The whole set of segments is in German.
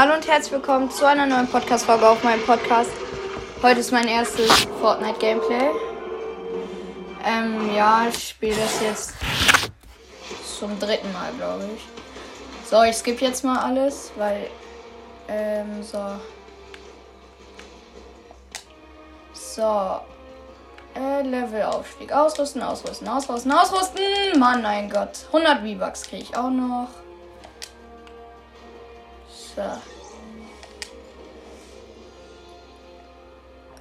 Hallo und herzlich willkommen zu einer neuen Podcast-Folge auf meinem Podcast. Heute ist mein erstes Fortnite-Gameplay. Ähm, ja, ich spiele das jetzt zum dritten Mal, glaube ich. So, ich skippe jetzt mal alles, weil, ähm, so. So. Äh, Levelaufstieg. Ausrüsten, ausrüsten, ausrüsten, ausrüsten. Mann, mein Gott. 100 V-Bucks kriege ich auch noch. So.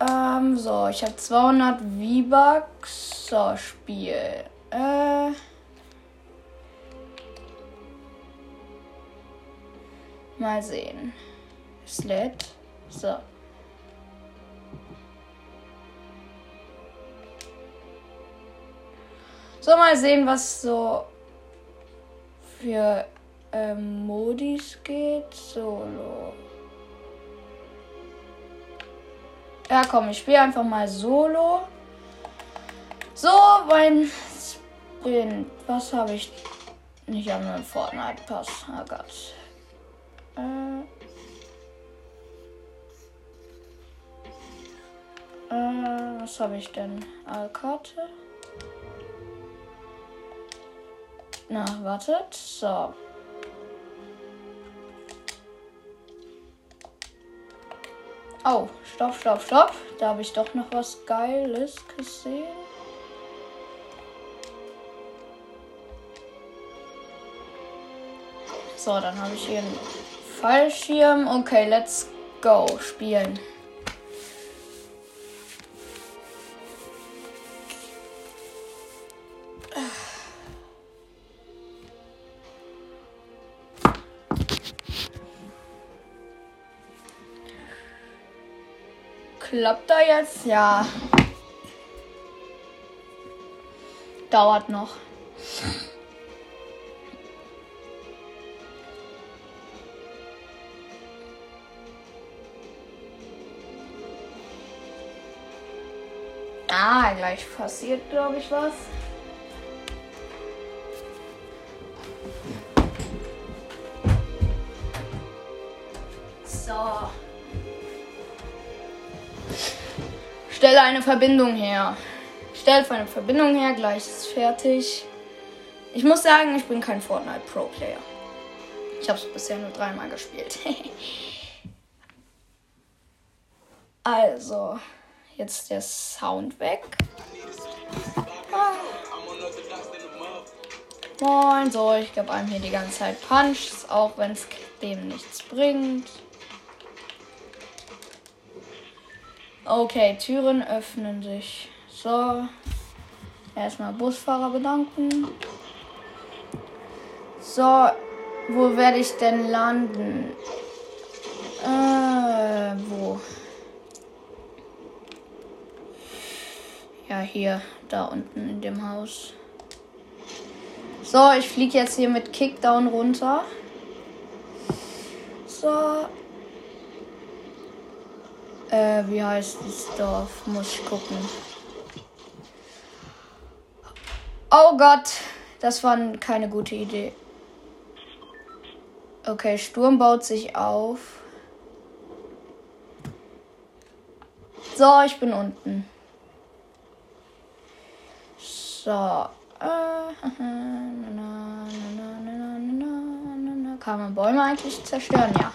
Ähm, so, ich habe 200 V-Bucks. So, Spiel. Äh. Mal sehen. Sled. So. So, mal sehen, was so für ähm, Modis geht. Solo. Ja, komm, ich spiele einfach mal Solo. So, mein Sprint. Was habe ich? Ich habe nur einen Fortnite-Pass. Oh Gott. Äh. Äh, was habe ich denn? Alkarte? Na, wartet. So. Oh, stopp, stopp, stopp. Da habe ich doch noch was Geiles gesehen. So, dann habe ich hier einen Fallschirm. Okay, let's go. Spielen. Klappt da jetzt? Ja. Dauert noch. Ah, gleich passiert, glaube ich, was. Stelle eine Verbindung her. Stellt eine Verbindung her, gleich ist fertig. Ich muss sagen, ich bin kein Fortnite Pro Player. Ich habe es bisher nur dreimal gespielt. also, jetzt der Sound weg. Ah. Moin, so, ich gebe einem hier die ganze Zeit Punch, auch wenn es dem nichts bringt. Okay, Türen öffnen sich. So. Erstmal Busfahrer bedanken. So. Wo werde ich denn landen? Äh, wo? Ja, hier, da unten in dem Haus. So, ich fliege jetzt hier mit Kickdown runter. So, äh, wie heißt das Dorf? Muss ich gucken. Oh Gott, das war keine gute Idee. Okay, Sturm baut sich auf. So, ich bin unten. So. Äh, Kann man Bäume eigentlich zerstören? Ja.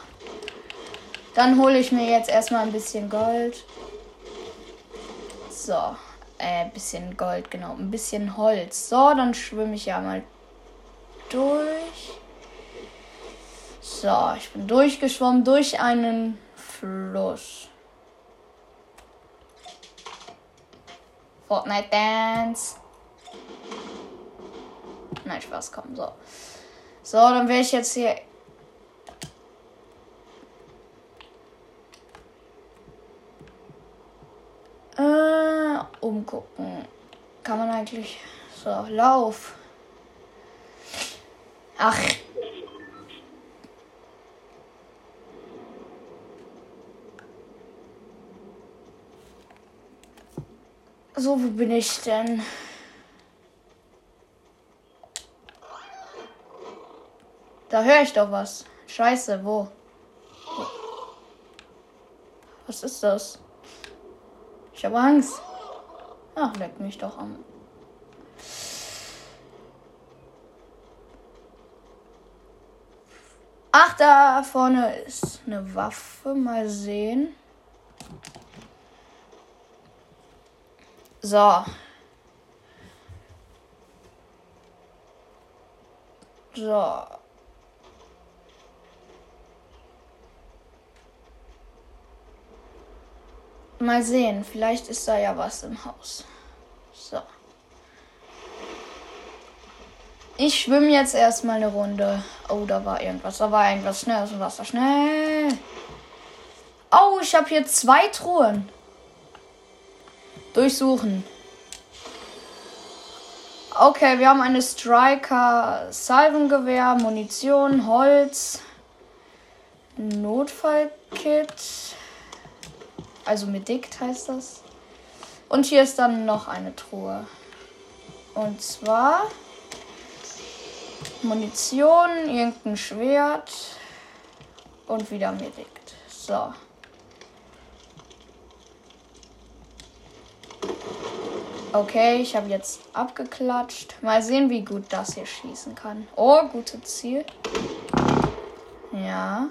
Dann hole ich mir jetzt erstmal ein bisschen Gold. So. Äh, bisschen Gold, genau. Ein bisschen Holz. So, dann schwimme ich ja mal durch. So, ich bin durchgeschwommen durch einen Fluss. Fortnite Dance. Nein, Spaß, komm, so. So, dann werde ich jetzt hier Umgucken. Kann man eigentlich so Lauf. Ach. So, wo bin ich denn? Da höre ich doch was. Scheiße, wo? Was ist das? Ich habe Angst. Ach, leck mich doch an. Ach, da vorne ist eine Waffe. Mal sehen. So. So. Mal sehen, vielleicht ist da ja was im Haus. So. Ich schwimme jetzt erstmal eine Runde. Oh, da war irgendwas. Da war irgendwas. Schnell aus dem Wasser. Schnell. Oh, ich habe hier zwei Truhen. Durchsuchen. Okay, wir haben eine Striker Salvengewehr, Munition, Holz, Notfallkit. Also mit Dikt heißt das. Und hier ist dann noch eine Truhe. Und zwar Munition, irgendein Schwert und wieder Medikt. So. Okay, ich habe jetzt abgeklatscht. Mal sehen, wie gut das hier schießen kann. Oh, gutes Ziel. Ja.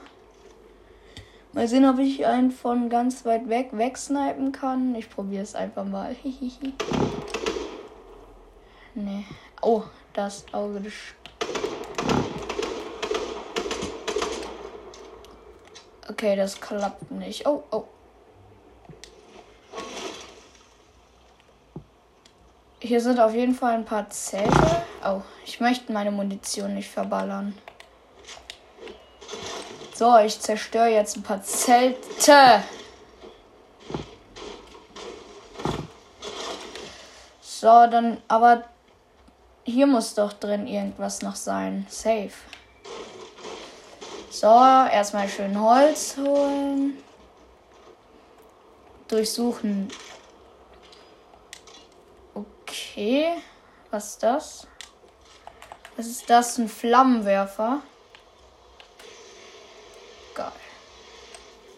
Mal sehen, ob ich einen von ganz weit weg wegsnipen kann. Ich probiere es einfach mal. nee. Oh, das Auge des Okay, das klappt nicht. Oh, oh. Hier sind auf jeden Fall ein paar Zelte. Oh, ich möchte meine Munition nicht verballern. So, ich zerstöre jetzt ein paar Zelte. So, dann, aber hier muss doch drin irgendwas noch sein. Safe. So, erstmal schön Holz holen. Durchsuchen. Okay. Was ist das? Was ist das? Ein Flammenwerfer. Geil.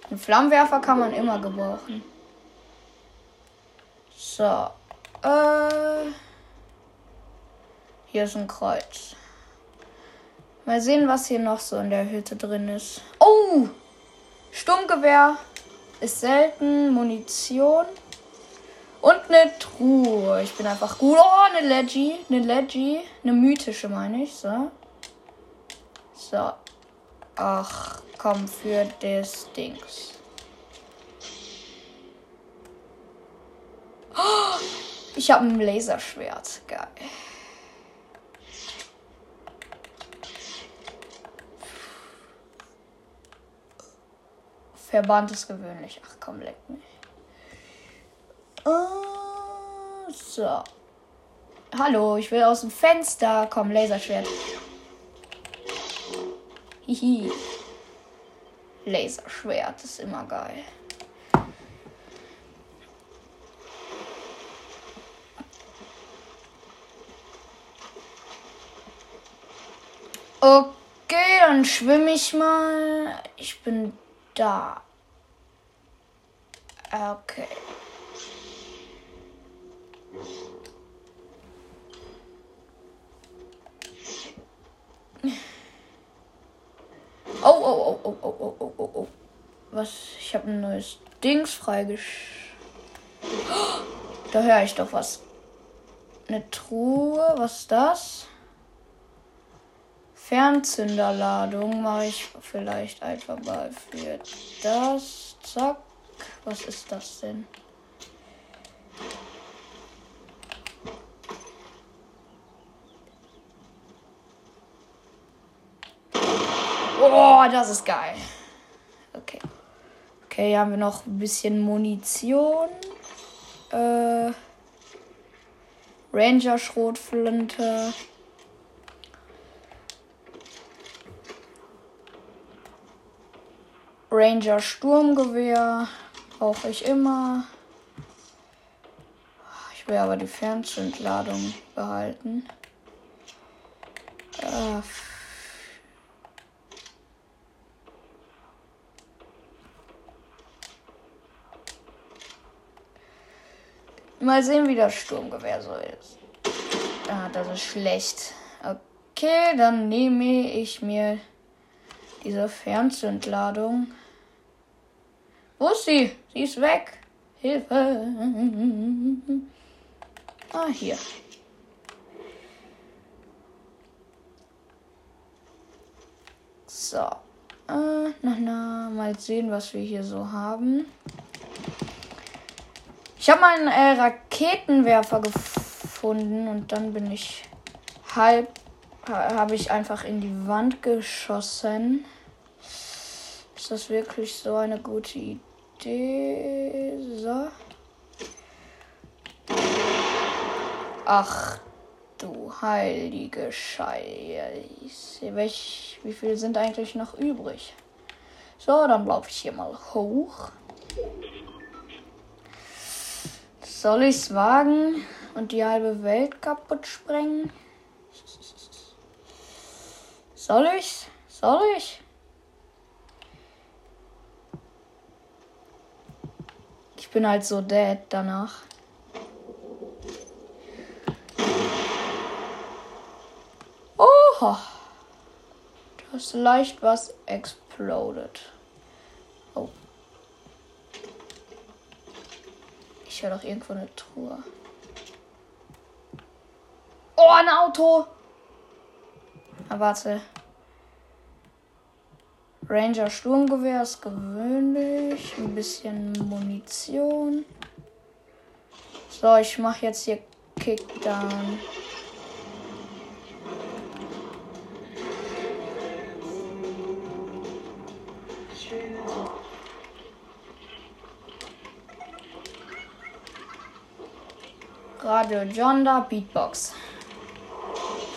Ein Flammenwerfer kann man immer gebrauchen. So. Äh. Hier ist ein Kreuz. Mal sehen, was hier noch so in der Hütte drin ist. Oh! Sturmgewehr ist selten. Munition. Und eine Truhe. Ich bin einfach gut. Oh, eine Leggy. Eine Leggy. Eine mythische, meine ich. So. So. Ach, komm, für das Dings. Oh, ich habe ein Laserschwert. Geil. Verband ist gewöhnlich. Ach komm, leck mich. Uh, so. Hallo, ich will aus dem Fenster. Komm, Laserschwert. Hihi. Laserschwert ist immer geil. Okay, dann schwimme ich mal. Ich bin da. Okay. Oh, oh, oh, oh, oh, oh, oh. Was? Ich habe ein neues Dings freigesch... Da höre ich doch was. Eine Truhe. Was ist das? Fernzünderladung mache ich vielleicht einfach mal für das. Zack. Was ist das denn? Oh, das ist geil. Okay. Okay, hier haben wir noch ein bisschen Munition. Äh, Ranger-Schrotflinte. Ranger Sturmgewehr brauche ich immer. Ich will aber die Fernzündladung behalten. Äh, Mal sehen, wie das Sturmgewehr so ist. Ah, das ist schlecht. Okay, dann nehme ich mir diese Fernzündladung. Wo ist sie? Sie ist weg. Hilfe. Ah, hier. So. Äh, na, na, mal sehen, was wir hier so haben. Ich habe meinen äh, Raketenwerfer gefunden und dann bin ich halb, habe ich einfach in die Wand geschossen. Ist das wirklich so eine gute Idee? So. Ach du heilige Scheiße. Welch, wie viele sind eigentlich noch übrig? So, dann laufe ich hier mal hoch. Soll ich es wagen und die halbe Welt kaputt sprengen? Soll ich's? Soll ich? Ich bin halt so dead danach. Oha. Da ist leicht was exploded. Ich höre doch irgendwo eine Truhe. Oh, ein Auto! Ah, warte. Ranger Sturmgewehr ist gewöhnlich. Ein bisschen Munition. So, ich mache jetzt hier Kickdown. Radio Jonda Beatbox.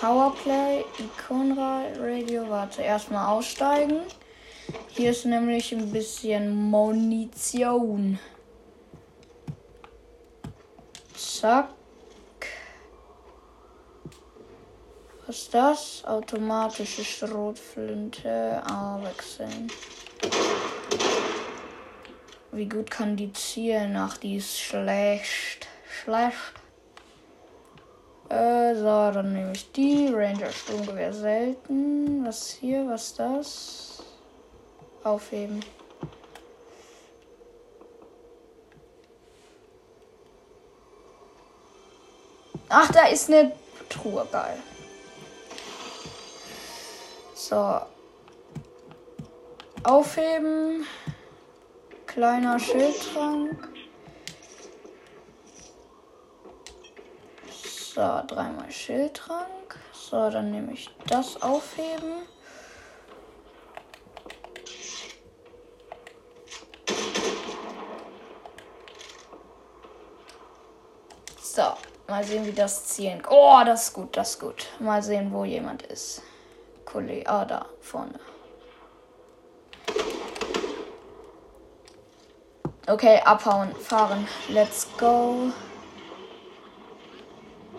Powerplay, Iconra Radio. Warte, erstmal aussteigen. Hier ist nämlich ein bisschen Munition. Zack. Was ist das? Automatische Schrotflinte. Ah, wechseln. Wie gut kann die zielen? Ach, die ist schlecht. Schlecht. Äh, so, dann nehme ich die. Ranger Sturmgewehr selten. Was hier? Was das? Aufheben. Ach, da ist eine Truhe. Geil. So. Aufheben. Kleiner Schildtrank. So, dreimal Schildtrank. So, dann nehme ich das aufheben. So, mal sehen, wie das zielen. Oh, das ist gut, das ist gut. Mal sehen, wo jemand ist. Kollege, ah, da vorne. Okay, abhauen, fahren. Let's go.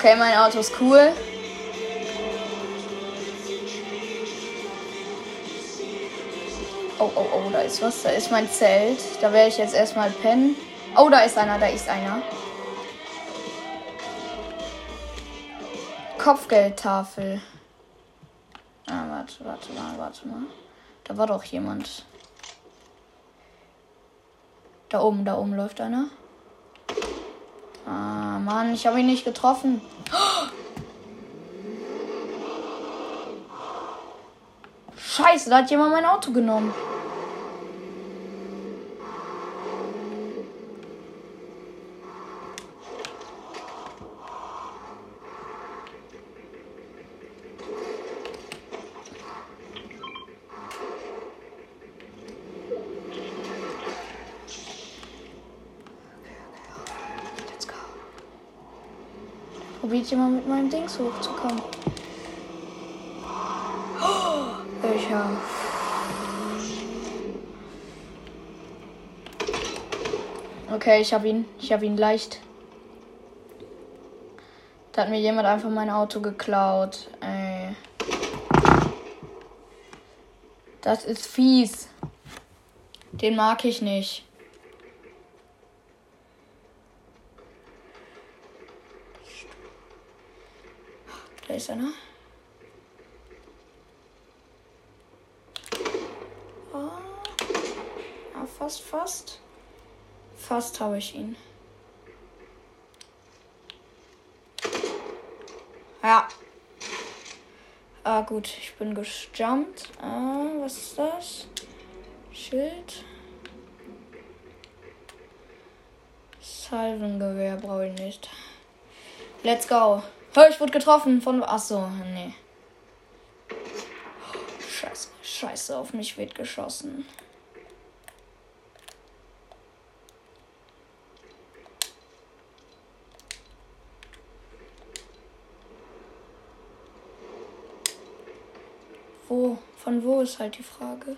Okay, mein Auto ist cool. Oh, oh, oh, da ist was. Da ist mein Zelt. Da werde ich jetzt erstmal pennen. Oh, da ist einer, da ist einer. Kopfgeldtafel. Ah, warte, warte mal, warte mal. Da war doch jemand. Da oben, da oben läuft einer. Ah, Mann, ich habe ihn nicht getroffen. Scheiße, da hat jemand mein Auto genommen. Probiert ihr mal mit meinem Dings hochzukommen. Oh, ich hab. Okay, ich habe ihn. Ich habe ihn leicht. Da hat mir jemand einfach mein Auto geklaut. Ey. Das ist fies. Den mag ich nicht. Da ist einer. Oh. Ja, fast, fast. Fast habe ich ihn. Ja. Ah, gut, ich bin gejumpt. Ah, was ist das? Schild. Salvengewehr brauche ich nicht. Let's go. Hör, ich wurde getroffen von. Achso, nee. Scheiße, scheiße, auf mich wird geschossen. Wo? Von wo ist halt die Frage?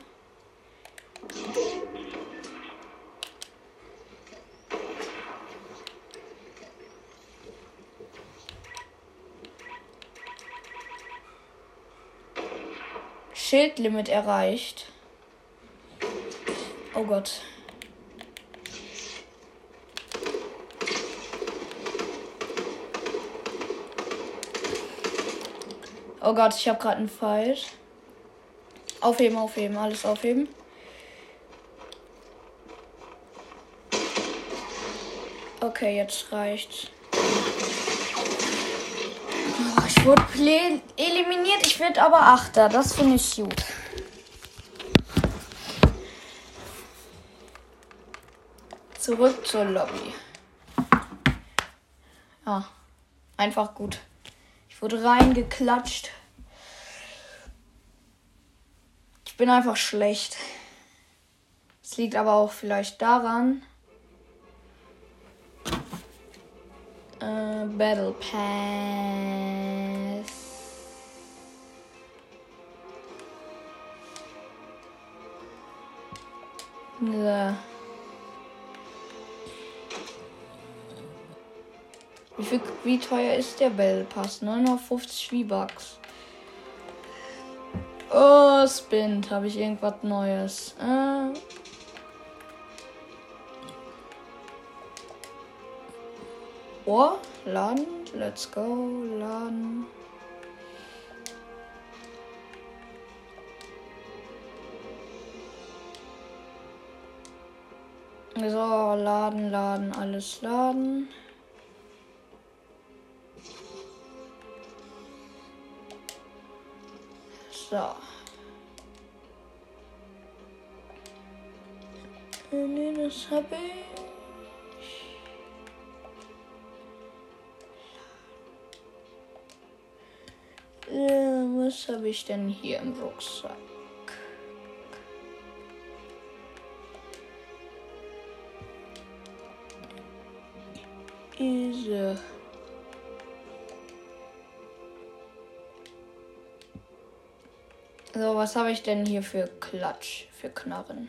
Schildlimit erreicht. Oh Gott. Oh Gott, ich habe gerade einen Fight. Aufheben, aufheben, alles aufheben. Okay, jetzt reicht's. Oh, ich wurde eliminiert, ich werde aber Achter. Das finde ich gut. Zurück zur Lobby. Ja, einfach gut. Ich wurde reingeklatscht. Ich bin einfach schlecht. Es liegt aber auch vielleicht daran. Äh, Battle Pass. So. Wie, viel, wie teuer ist der Battle Pass? 950 V-Bucks. Oh, Spint. Habe ich irgendwas Neues? Äh. Oh, laden. Let's go. Laden. So, laden, laden, alles laden. So. Nee, das habe ich. Was habe ich denn hier im Rucksack? Diese. So, was habe ich denn hier für Klatsch, für Knarren?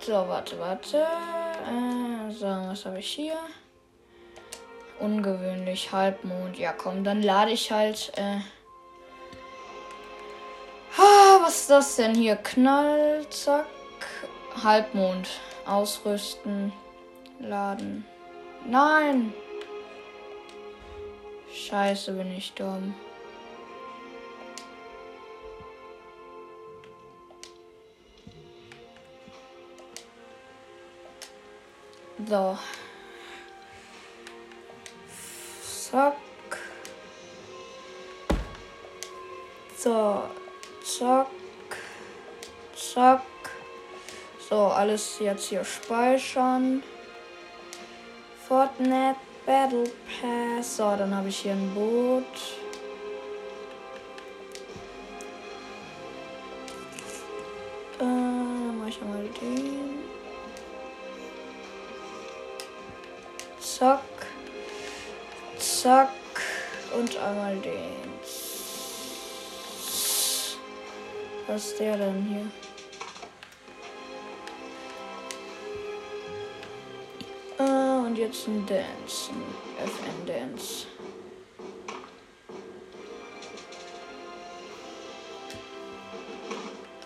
So, warte, warte. Äh, so, was habe ich hier? Ungewöhnlich, Halbmond. Ja, komm, dann lade ich halt. Äh ah, was ist das denn hier? Knall, zack. Halbmond. Ausrüsten. Laden. Nein! Scheiße, bin ich dumm. So. Zack. So. Zack. Zack. So, alles jetzt hier speichern. Fortnite Battle Pass. So, dann habe ich hier ein Boot. Äh einmal den. Zack. Zack. Und einmal den. Was ist der denn hier? Ah, und jetzt ein Dance. Ein FN Dance.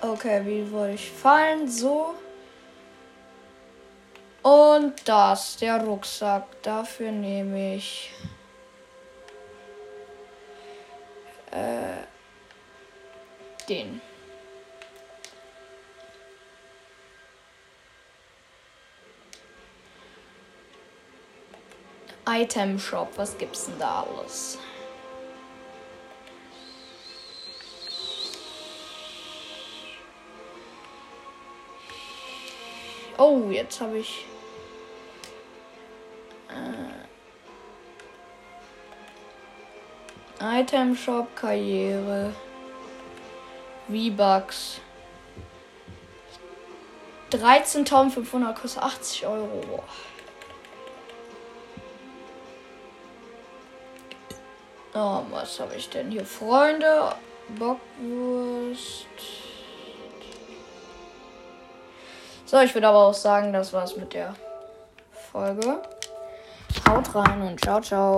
Okay, wie wollte ich fallen? So. Und das, der Rucksack. Dafür nehme ich. Äh, den. Item Shop, was gibt's denn da alles? Oh, jetzt habe ich. Item Shop, Karriere. V-Bucks. 13.500 kostet 80 Euro. Oh, was habe ich denn hier? Freunde, Bockwurst. So, ich würde aber auch sagen, das war's mit der Folge. Haut rein und ciao, ciao.